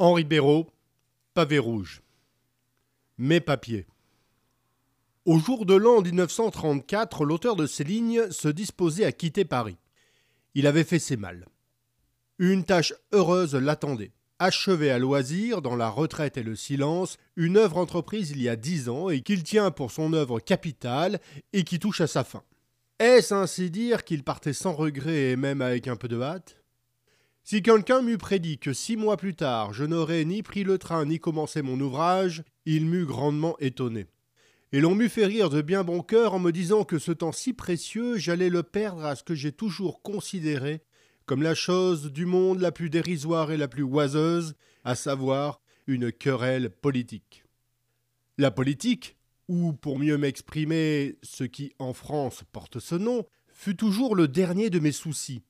Henri Béraud, pavé rouge. Mes papiers. Au jour de l'an 1934, l'auteur de ces lignes se disposait à quitter Paris. Il avait fait ses mal. Une tâche heureuse l'attendait. Achever à loisir, dans la retraite et le silence, une œuvre entreprise il y a dix ans et qu'il tient pour son œuvre capitale et qui touche à sa fin. Est-ce ainsi dire qu'il partait sans regret et même avec un peu de hâte? Si quelqu'un m'eût prédit que six mois plus tard je n'aurais ni pris le train ni commencé mon ouvrage, il m'eût grandement étonné. Et l'on m'eût fait rire de bien bon cœur en me disant que ce temps si précieux j'allais le perdre à ce que j'ai toujours considéré comme la chose du monde la plus dérisoire et la plus oiseuse, à savoir une querelle politique. La politique, ou pour mieux m'exprimer ce qui en France porte ce nom, fut toujours le dernier de mes soucis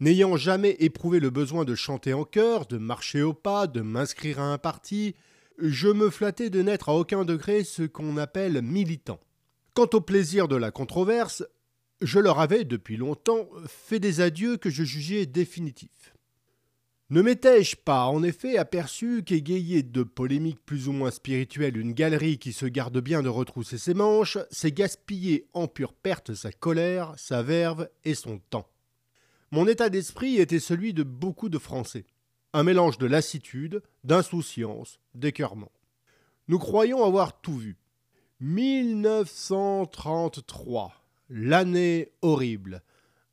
N'ayant jamais éprouvé le besoin de chanter en chœur, de marcher au pas, de m'inscrire à un parti, je me flattais de n'être à aucun degré ce qu'on appelle militant. Quant au plaisir de la controverse, je leur avais depuis longtemps fait des adieux que je jugeais définitifs. Ne m'étais-je pas, en effet, aperçu qu'égayer de polémiques plus ou moins spirituelles une galerie qui se garde bien de retrousser ses manches, c'est gaspiller en pure perte sa colère, sa verve et son temps. Mon état d'esprit était celui de beaucoup de Français. Un mélange de lassitude, d'insouciance, d'écœurement. Nous croyons avoir tout vu. 1933, l'année horrible.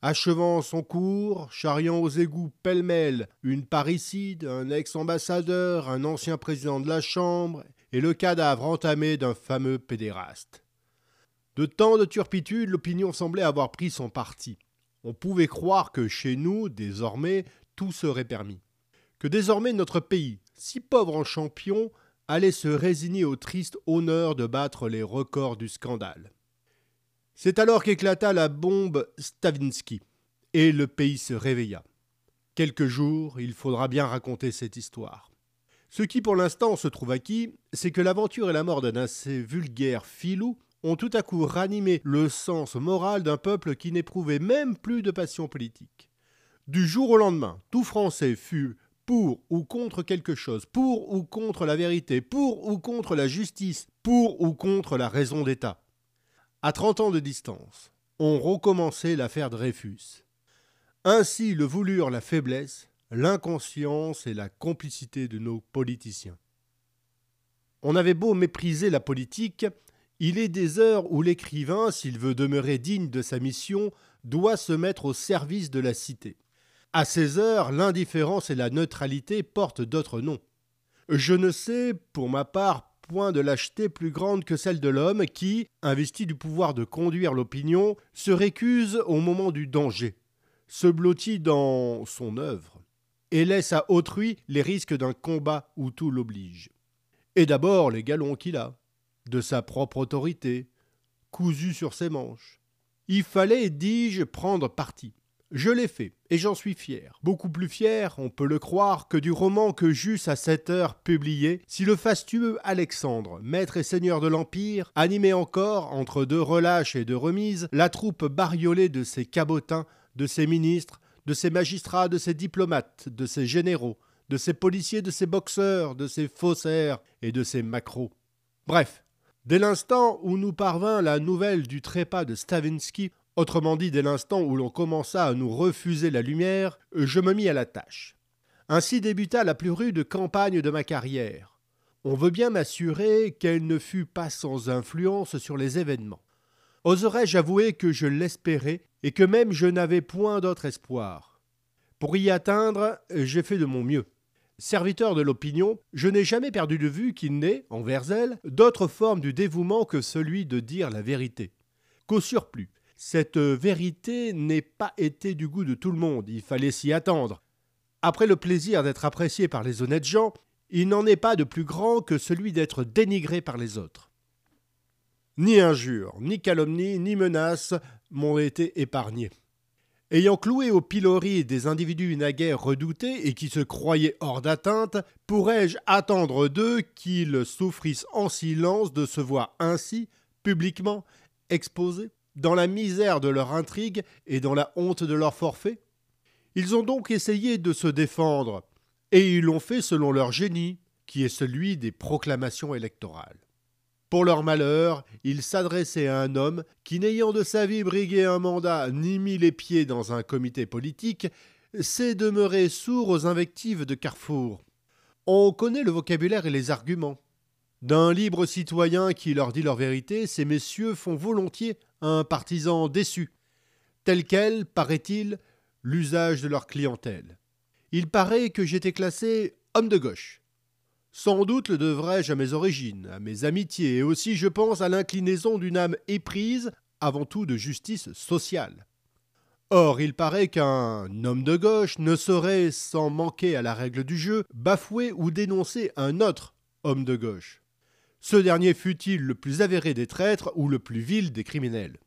Achevant son cours, charriant aux égouts pêle-mêle une parricide, un ex-ambassadeur, un ancien président de la Chambre et le cadavre entamé d'un fameux pédéraste. De tant de turpitude, l'opinion semblait avoir pris son parti. On pouvait croire que chez nous, désormais, tout serait permis. Que désormais notre pays, si pauvre en champion, allait se résigner au triste honneur de battre les records du scandale. C'est alors qu'éclata la bombe Stavinsky, et le pays se réveilla. Quelques jours, il faudra bien raconter cette histoire. Ce qui pour l'instant se trouve acquis, c'est que l'aventure et la mort d'un assez vulgaire filou ont tout à coup ranimé le sens moral d'un peuple qui n'éprouvait même plus de passion politique. Du jour au lendemain, tout Français fut pour ou contre quelque chose, pour ou contre la vérité, pour ou contre la justice, pour ou contre la raison d'État. À trente ans de distance, on recommençait l'affaire Dreyfus. Ainsi le voulurent la faiblesse, l'inconscience et la complicité de nos politiciens. On avait beau mépriser la politique, il est des heures où l'écrivain, s'il veut demeurer digne de sa mission, doit se mettre au service de la cité. À ces heures, l'indifférence et la neutralité portent d'autres noms. Je ne sais, pour ma part, point de lâcheté plus grande que celle de l'homme qui, investi du pouvoir de conduire l'opinion, se récuse au moment du danger, se blottit dans son œuvre, et laisse à autrui les risques d'un combat où tout l'oblige. Et d'abord les galons qu'il a de sa propre autorité, cousu sur ses manches. Il fallait, dis-je, prendre parti. Je l'ai fait, et j'en suis fier. Beaucoup plus fier, on peut le croire, que du roman que j'eusse à cette heure publié, si le fastueux Alexandre, maître et seigneur de l'Empire, animait encore, entre deux relâches et deux remises, la troupe bariolée de ses cabotins, de ses ministres, de ses magistrats, de ses diplomates, de ses généraux, de ses policiers, de ses boxeurs, de ses faussaires et de ses macros. Bref, Dès l'instant où nous parvint la nouvelle du trépas de Stavinsky, autrement dit dès l'instant où l'on commença à nous refuser la lumière, je me mis à la tâche. Ainsi débuta la plus rude campagne de ma carrière. On veut bien m'assurer qu'elle ne fut pas sans influence sur les événements. Oserais-je avouer que je l'espérais et que même je n'avais point d'autre espoir? Pour y atteindre, j'ai fait de mon mieux. Serviteur de l'opinion, je n'ai jamais perdu de vue qu'il n'est, envers elle, d'autre forme du dévouement que celui de dire la vérité. Qu'au surplus, cette vérité n'ait pas été du goût de tout le monde, il fallait s'y attendre. Après le plaisir d'être apprécié par les honnêtes gens, il n'en est pas de plus grand que celui d'être dénigré par les autres. Ni injures, ni calomnies, ni menaces m'ont été épargnés. Ayant cloué au pilori des individus naguère redoutés et qui se croyaient hors d'atteinte, pourrais-je attendre d'eux qu'ils souffrissent en silence de se voir ainsi, publiquement, exposés, dans la misère de leur intrigue et dans la honte de leur forfait? Ils ont donc essayé de se défendre. Et ils l'ont fait selon leur génie, qui est celui des proclamations électorales. Pour leur malheur, ils s'adressaient à un homme qui, n'ayant de sa vie brigué un mandat ni mis les pieds dans un comité politique, s'est demeuré sourd aux invectives de Carrefour. On connaît le vocabulaire et les arguments. D'un libre citoyen qui leur dit leur vérité, ces messieurs font volontiers un partisan déçu, tel quel, paraît-il, l'usage de leur clientèle. Il paraît que j'étais classé homme de gauche. Sans doute le devrais-je à mes origines, à mes amitiés, et aussi, je pense, à l'inclinaison d'une âme éprise, avant tout de justice sociale. Or, il paraît qu'un homme de gauche ne saurait, sans manquer à la règle du jeu, bafouer ou dénoncer un autre homme de gauche. Ce dernier fût-il le plus avéré des traîtres ou le plus vil des criminels?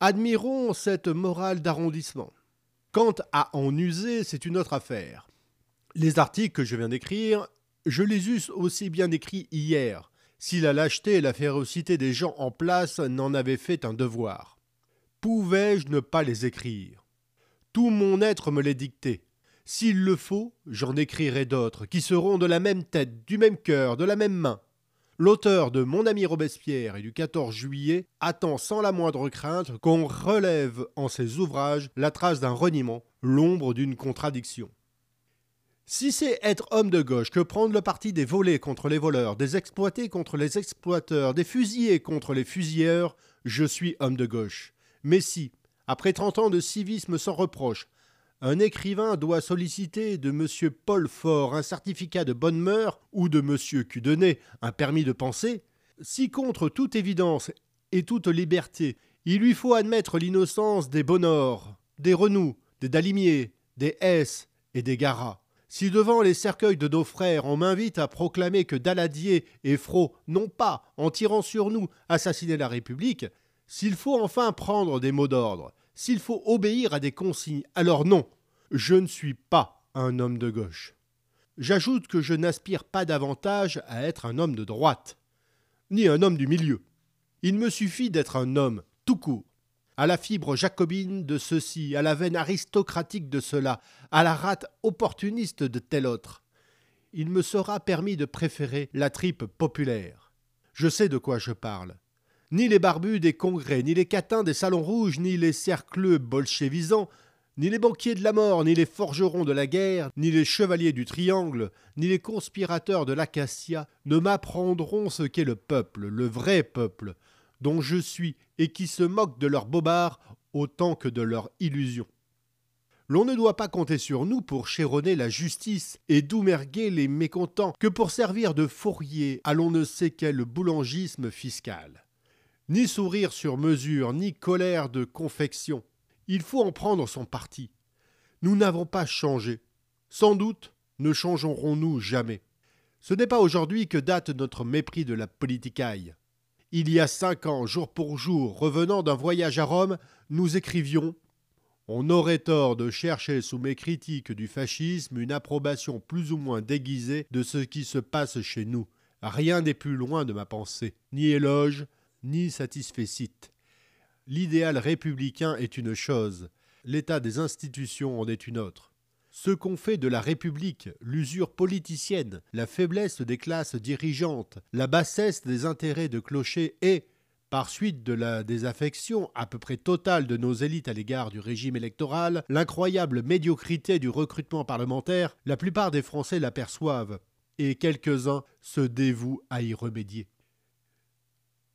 Admirons cette morale d'arrondissement. Quant à en user, c'est une autre affaire. Les articles que je viens d'écrire, je les eusse aussi bien écrits hier, si la lâcheté et la férocité des gens en place n'en avaient fait un devoir. Pouvais-je ne pas les écrire? Tout mon être me les dictait. S'il le faut, j'en écrirai d'autres, qui seront de la même tête, du même cœur, de la même main, L'auteur de Mon ami Robespierre et du 14 juillet attend sans la moindre crainte qu'on relève en ses ouvrages la trace d'un reniement, l'ombre d'une contradiction. Si c'est être homme de gauche que prendre le parti des volés contre les voleurs, des exploités contre les exploiteurs, des fusillés contre les fusilleurs, je suis homme de gauche. Mais si, après trente ans de civisme sans reproche, un écrivain doit solliciter de M. Paul Fort un certificat de bonne mœur ou de M. Cudenay un permis de penser, si contre toute évidence et toute liberté il lui faut admettre l'innocence des Bonors, des Renoux, des Dalimier, des Hesse et des Garat, si devant les cercueils de nos frères on m'invite à proclamer que Daladier et Fro n'ont pas, en tirant sur nous, assassiné la République, s'il faut enfin prendre des mots d'ordre, s'il faut obéir à des consignes, alors non, je ne suis pas un homme de gauche. J'ajoute que je n'aspire pas davantage à être un homme de droite, ni un homme du milieu. Il me suffit d'être un homme, tout court, à la fibre jacobine de ceci, à la veine aristocratique de cela, à la rate opportuniste de tel autre. Il me sera permis de préférer la tripe populaire. Je sais de quoi je parle. Ni les barbus des congrès, ni les catins des salons rouges, ni les cercleux bolchevisants, ni les banquiers de la mort, ni les forgerons de la guerre, ni les chevaliers du triangle, ni les conspirateurs de l'acacia ne m'apprendront ce qu'est le peuple, le vrai peuple, dont je suis, et qui se moque de leurs bobards autant que de leurs illusions. L'on ne doit pas compter sur nous pour chéronner la justice et doumerguer les mécontents que pour servir de fourrier à l'on ne sait quel boulangisme fiscal ni sourire sur mesure, ni colère de confection. Il faut en prendre son parti. Nous n'avons pas changé. Sans doute ne changerons-nous jamais. Ce n'est pas aujourd'hui que date notre mépris de la politicaille. Il y a cinq ans, jour pour jour, revenant d'un voyage à Rome, nous écrivions On aurait tort de chercher sous mes critiques du fascisme une approbation plus ou moins déguisée de ce qui se passe chez nous. Rien n'est plus loin de ma pensée, ni éloge, ni satisfecit. L'idéal républicain est une chose, l'état des institutions en est une autre. Ce qu'on fait de la République, l'usure politicienne, la faiblesse des classes dirigeantes, la bassesse des intérêts de clocher et, par suite de la désaffection à peu près totale de nos élites à l'égard du régime électoral, l'incroyable médiocrité du recrutement parlementaire, la plupart des Français l'aperçoivent, et quelques-uns se dévouent à y remédier.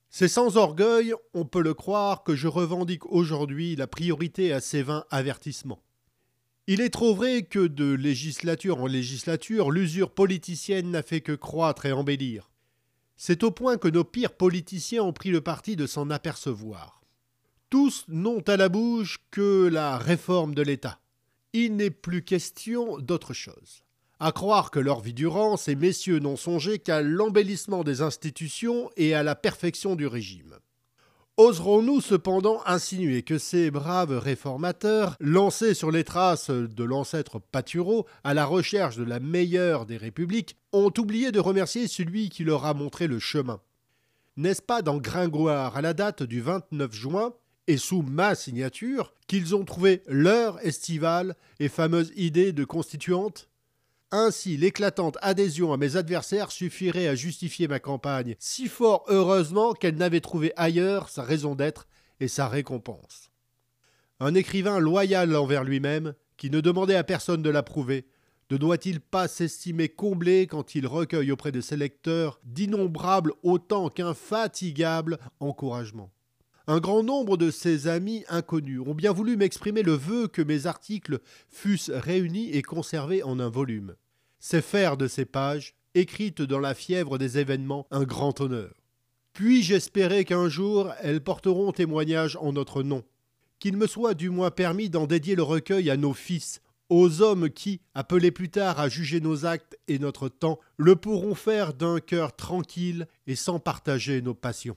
C'est sans orgueil, on peut le croire, que je revendique aujourd'hui la priorité à ces vains avertissements. Il est trop vrai que de législature en législature, l'usure politicienne n'a fait que croître et embellir. C'est au point que nos pires politiciens ont pris le parti de s'en apercevoir. Tous n'ont à la bouche que la réforme de l'État. Il n'est plus question d'autre chose. À croire que leur vie durant, ces messieurs n'ont songé qu'à l'embellissement des institutions et à la perfection du régime. Oserons-nous cependant insinuer que ces braves réformateurs, lancés sur les traces de l'ancêtre Patureau à la recherche de la meilleure des républiques, ont oublié de remercier celui qui leur a montré le chemin? N'est-ce pas dans Gringoire, à la date du 29 juin, et sous ma signature, qu'ils ont trouvé leur estivale et fameuse idée de constituante? Ainsi, l'éclatante adhésion à mes adversaires suffirait à justifier ma campagne, si fort heureusement qu'elle n'avait trouvé ailleurs sa raison d'être et sa récompense. Un écrivain loyal envers lui-même, qui ne demandait à personne de l'approuver, ne doit-il pas s'estimer comblé quand il recueille auprès de ses lecteurs d'innombrables autant qu'infatigables encouragements? Un grand nombre de ses amis inconnus ont bien voulu m'exprimer le vœu que mes articles fussent réunis et conservés en un volume. C'est faire de ces pages, écrites dans la fièvre des événements, un grand honneur. Puis-je espérer qu'un jour elles porteront témoignage en notre nom, qu'il me soit du moins permis d'en dédier le recueil à nos fils, aux hommes qui, appelés plus tard à juger nos actes et notre temps, le pourront faire d'un cœur tranquille et sans partager nos passions.